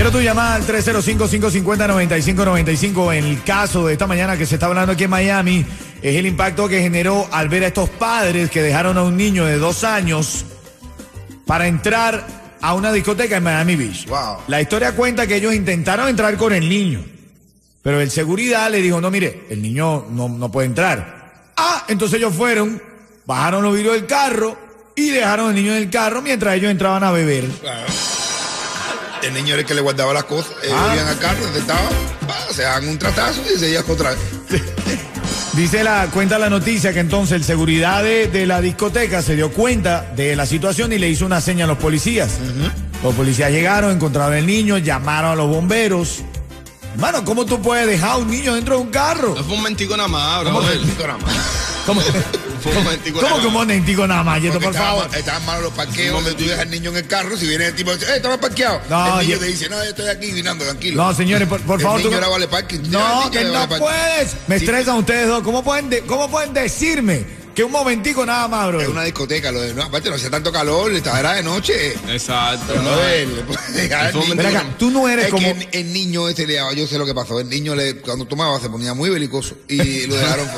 Quiero tu llamada al 305-550-9595. En el caso de esta mañana que se está hablando aquí en Miami, es el impacto que generó al ver a estos padres que dejaron a un niño de dos años para entrar a una discoteca en Miami Beach. Wow. La historia cuenta que ellos intentaron entrar con el niño, pero el seguridad le dijo, no, mire, el niño no, no puede entrar. Ah, entonces ellos fueron, bajaron los vidrios del carro y dejaron al niño en el carro mientras ellos entraban a beber. El niño era el que le guardaba las cosas. Ellos Ah. iban al carro, donde estaba, se daban un tratazo y se iban otra vez. Dice la, cuenta la noticia que entonces el seguridad de, de la discoteca se dio cuenta de la situación y le hizo una seña a los policías. Los policías llegaron, encontraron al niño, llamaron a los bomberos. Hermano, ¿cómo tú puedes dejar a un niño dentro de un carro? No fue un momentico nada más, ¿Cómo bro. el más? ¿Cómo, ¿cómo que un momentico nada más, Yeto, por estaban- favor? Estaban malos los parqueos, donde tú dejas al niño en el carro, si viene el tipo, dice, ¡eh, estaba parqueado! No, el niño yo- te dice, no, yo estoy aquí vinando, tranquilo. No, señores, por, por el favor. niño tú- vale parking. No, niño que no vale puedes. Me Sí. estresan ustedes dos. ¿Cómo pueden, de- ¿Cómo pueden decirme que un momentico nada más, bro? Es una discoteca, lo de, no, aparte no hacía tanto calor, estaba era de noche. Exacto. No, no. él, acá, tú no eres Es como- que el, el niño ese le yo sé lo que pasó. El niño le, cuando tomaba se ponía muy belicoso y lo dejaron.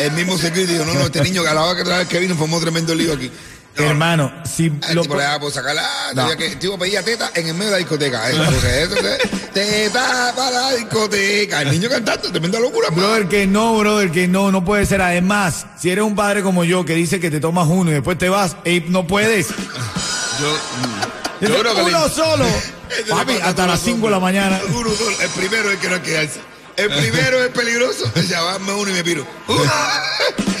El mismo security dijo, no, no, este niño que a la hora que otra vez que vino formó tremendo lío aquí. No, Hermano, si El lo tipo le daba por sacarla, No. tenía que, el tipo pedía teta en el medio de la discoteca. ¿eh? Eso, teta para la discoteca. El niño cantando, tremenda locura. man. Brother, que no, brother, que no, no puede ser. Además, si eres un padre como yo que dice que te tomas uno y después te vas, ey, no puedes. Yo, yo creo que uno le- solo. Papi, hasta las lo 5 de la mañana. Uno solo. El primero es que no hay que quedarse. El primero es peligroso. Sea, va uno y me piro. Uno,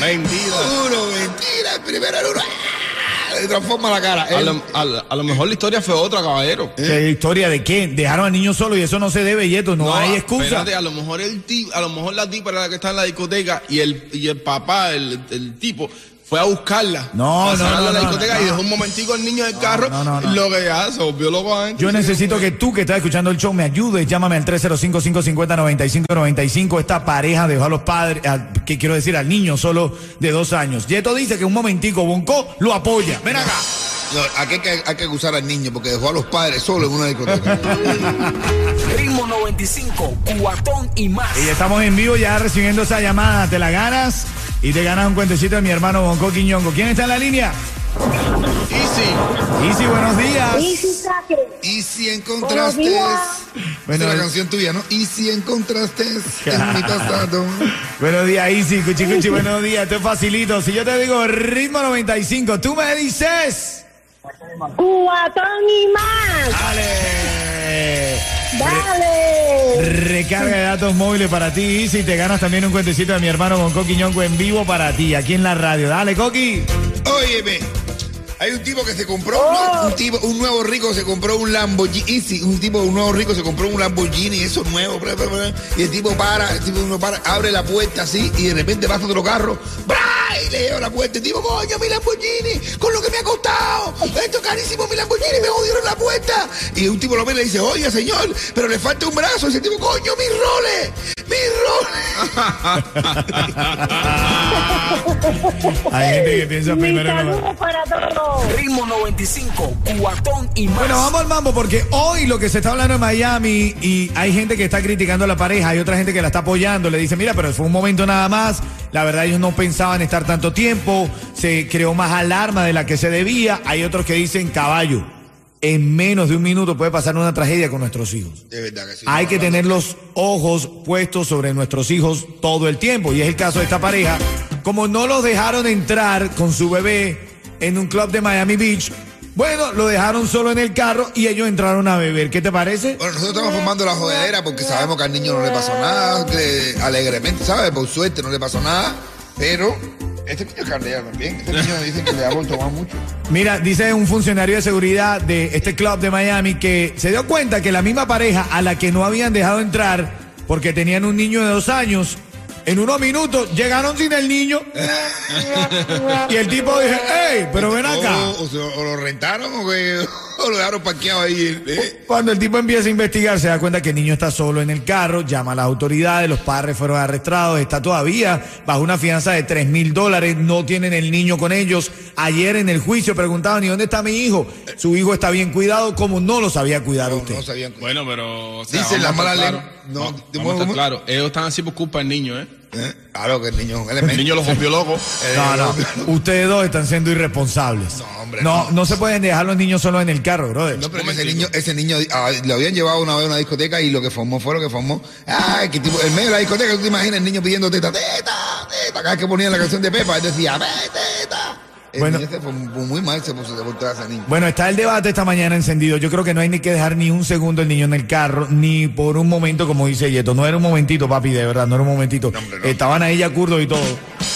Mentira. uno, mentira. El primero era uno. ¡ah! Le transforma la cara. A Él- lo, a lo- a lo mejor la historia fue otra, caballero. ¿Qué historia de qué? Dejaron al niño solo y eso no se debe, Yeto. No, hay excusa. espérate, a lo mejor el tipo, a lo mejor la tipa era la que está en la discoteca y el, y el papá, el, el tipo, fue a buscarla. No, no, no, de la no, discoteca no. y dejó un momentico al niño en el carro. no, no, no. Lo que ya se volvió loco adentro. Yo necesito que tú que estás escuchando el show me ayudes. Llámame al 305-550-9595. Esta pareja dejó a los padres, a- que quiero decir, al niño solo de dos años. Yeto dice que un momentico Bonco lo apoya. Ven acá. No, aquí hay que, hay que acusar al niño porque dejó a los padres solos en una discoteca. Ritmo 95, cuatón y más. Y estamos en vivo ya recibiendo esa llamada. Te la ganas y te ganas un cuentecito de mi hermano Bonco Quiñongo. ¿Quién está en la línea? Easy. Easy, buenos días. Y si saque. y si Buenos encontraste. días. Bueno, es la canción tuya, ¿no? Y si encontraste en mi pasado. Buenos días, Easy. Cuchi, cuchi, buenos días. Esto es facilito. Si yo te digo ritmo 95, tú me dices. Cuatón y más. ¡Dale! Dale. Recarga de datos móviles para ti, Easy. Te ganas también un cuentecito de mi hermano Bonco Quiñongo en vivo para ti, aquí en la radio. Dale, Coqui. Óyeme, hay un tipo que se compró, un, un tipo, un nuevo rico se compró un Lamborghini, sí, un tipo, un nuevo rico se compró un Lamborghini, eso nuevo, bla, bla, bla, y el tipo para, el tipo uno para, abre la puerta así y de repente pasa otro carro, ¡bra! y le lleva la puerta, el tipo, coño, mi Lamborghini, con lo que me ha costado, esto es carísimo, mi Lamborghini, me jodieron la puerta, y un tipo lo ve y le dice, oye señor, pero le falta un brazo, y ese tipo, coño, mis roles, mis roles. Hay gente que piensa Mi primero en lo- para todos. Ritmo 95, cuatón y más. Bueno, vamos al mambo porque hoy lo que se está hablando en Miami y hay gente que está criticando a la pareja, hay otra gente que la está apoyando, le dice, mira, pero fue un momento nada más, la verdad ellos no pensaban estar tanto tiempo, se creó más alarma de la que se debía, hay otros que dicen, caballo, en menos de un minuto puede pasar una tragedia con nuestros hijos. De verdad que sí. Hay que tener los ojos puestos sobre nuestros hijos todo el tiempo. Y es el caso de esta pareja. Como no los dejaron entrar con su bebé en un club de Miami Beach, bueno, lo dejaron solo en el carro y ellos entraron a beber. ¿Qué te parece? Bueno, nosotros estamos formando la jodedera porque sabemos que al niño no le pasó nada, que alegremente, ¿sabes? Por suerte no le pasó nada, pero este niño es carnea también. Este niño dicen que le ha vuelto más mucho. Mira, dice un funcionario de seguridad de este club de Miami que se dio cuenta que la misma pareja a la que no habían dejado entrar porque tenían un niño de dos años, En unos minutos llegaron sin el niño. y el tipo dice, hey, pero ven acá. O, o se- o lo rentaron o, que, o lo dejaron parqueado ahí. ¿eh? Cuando el tipo empieza a investigar, se da cuenta que el niño está solo en el carro, llama a las autoridades, los padres fueron arrestados, está todavía bajo una fianza de 3 mil dólares, no tienen el niño con ellos. Ayer en el juicio preguntaban, ¿y dónde está mi hijo? Su hijo está bien cuidado, como no lo sabía cuidar No, usted. no sabían. Bueno, pero. O sea, Dicen vamos las a estar malas claros. lenguas. No, No, ¿cómo, vamos a estar cómo? claros. Ellos están así por culpa del niño, ¿eh? ¿Eh? Claro que el niño es un El niño los rompió loco. No, no, ustedes dos están siendo irresponsables. No, hombre, No, no. no se pueden dejar los niños solos en el carro, brother. No, pero ese niño, ese niño ah, lo habían llevado una vez a una discoteca y lo que formó fue lo que formó. Ay, que tipo, en medio de la discoteca, tú te imaginas el niño pidiendo teta, teta, teta. Cada vez que ponían la canción de Pepa, él decía, ve, teta. El Bueno. niño se fue muy mal, se puso de voltear a ese niño. Bueno, está el debate esta mañana encendido. Yo creo que no hay ni que dejar ni un segundo el niño en el carro, ni por un momento, como dice Yeto. No era un momentito, papi, de verdad, no era un momentito. hombre, no. Estaban ahí ya curdos y todo.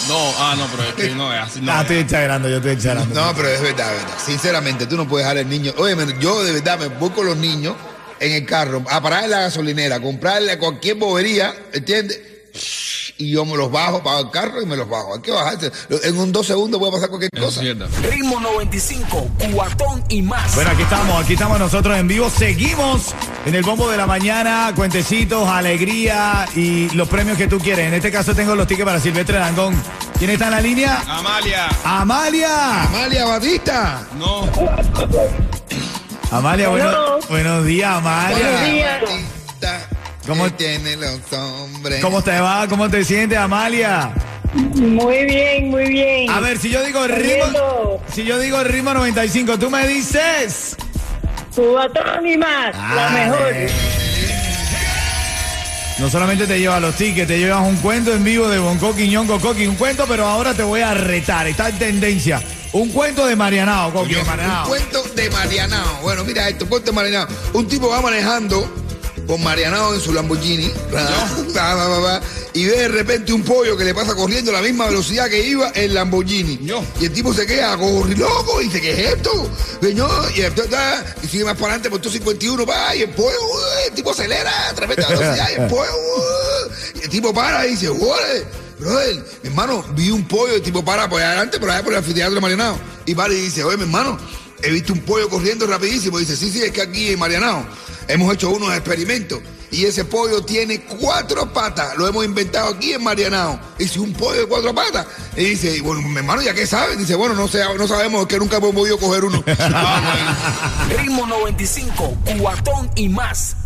No, ah, no, pero es que no es así. No, ah, estoy exagerando, yo estoy exagerando. No, pero es verdad, es verdad. Sinceramente, tú no puedes dejar al niño. Oye, yo de verdad me voy con los niños en el carro a parar en la gasolinera, comprarle cualquier bobería, ¿entiendes? Y yo me los bajo, pago el carro y me los bajo. Hay que bajarse. En un dos segundos puede pasar cualquier cosa. Ritmo 95, cuatón y más. Bueno, aquí estamos, aquí estamos nosotros en vivo. Seguimos en el bombo de la mañana, cuentecitos, alegría y los premios que tú quieres. En este caso tengo los tickets para Silvestre Dangón. ¿Quién está en la línea? Amalia. Amalia. Amalia Batista. No. Amalia, bueno- buenos días, Amalia. Buenos días. ¿Cómo- que tiene los hombres. ¿Cómo te va? ¿Cómo te sientes, Amalia? Muy bien, muy bien. A ver, si yo digo ritmo, si yo digo ritmo 95, tú me dices. Cubatón y más. La Ale. mejor. No solamente te llevas los tickets, te llevas un cuento en vivo de Bonco Quiñongo Coqui, un cuento, pero ahora te voy a retar, está en tendencia. Un cuento de Marianao, Coqui, de Un Marianao. cuento de Marianao. Bueno, mira esto, cuento de Marianao. Un tipo va manejando con Marianao en su Lamborghini. Va, y ve de repente un pollo que le pasa corriendo a la misma velocidad que iba el Lamborghini. Y el tipo se queda loco y dice, ¿qué es esto? Y, y sigue más para adelante por 51, va, y el pollo, uy, el tipo acelera tremenda velocidad y el pollo, uy, y el tipo para y dice. Brother, mi hermano, vi un pollo, el tipo para por adelante, por allá por el anfiteatro de Marianao. Y para y dice, oye, mi hermano, he visto un pollo corriendo rapidísimo. dice, sí, sí, es que aquí en Marianao hemos hecho unos experimentos. Y ese pollo tiene cuatro patas. Lo hemos inventado aquí en Marianao. Dice, un pollo de cuatro patas. Y dice, bueno, mi hermano, ¿ya qué saben? Dice, bueno, no, sabemos, que nunca hemos podido coger uno. Ritmo 95, cuatón y más.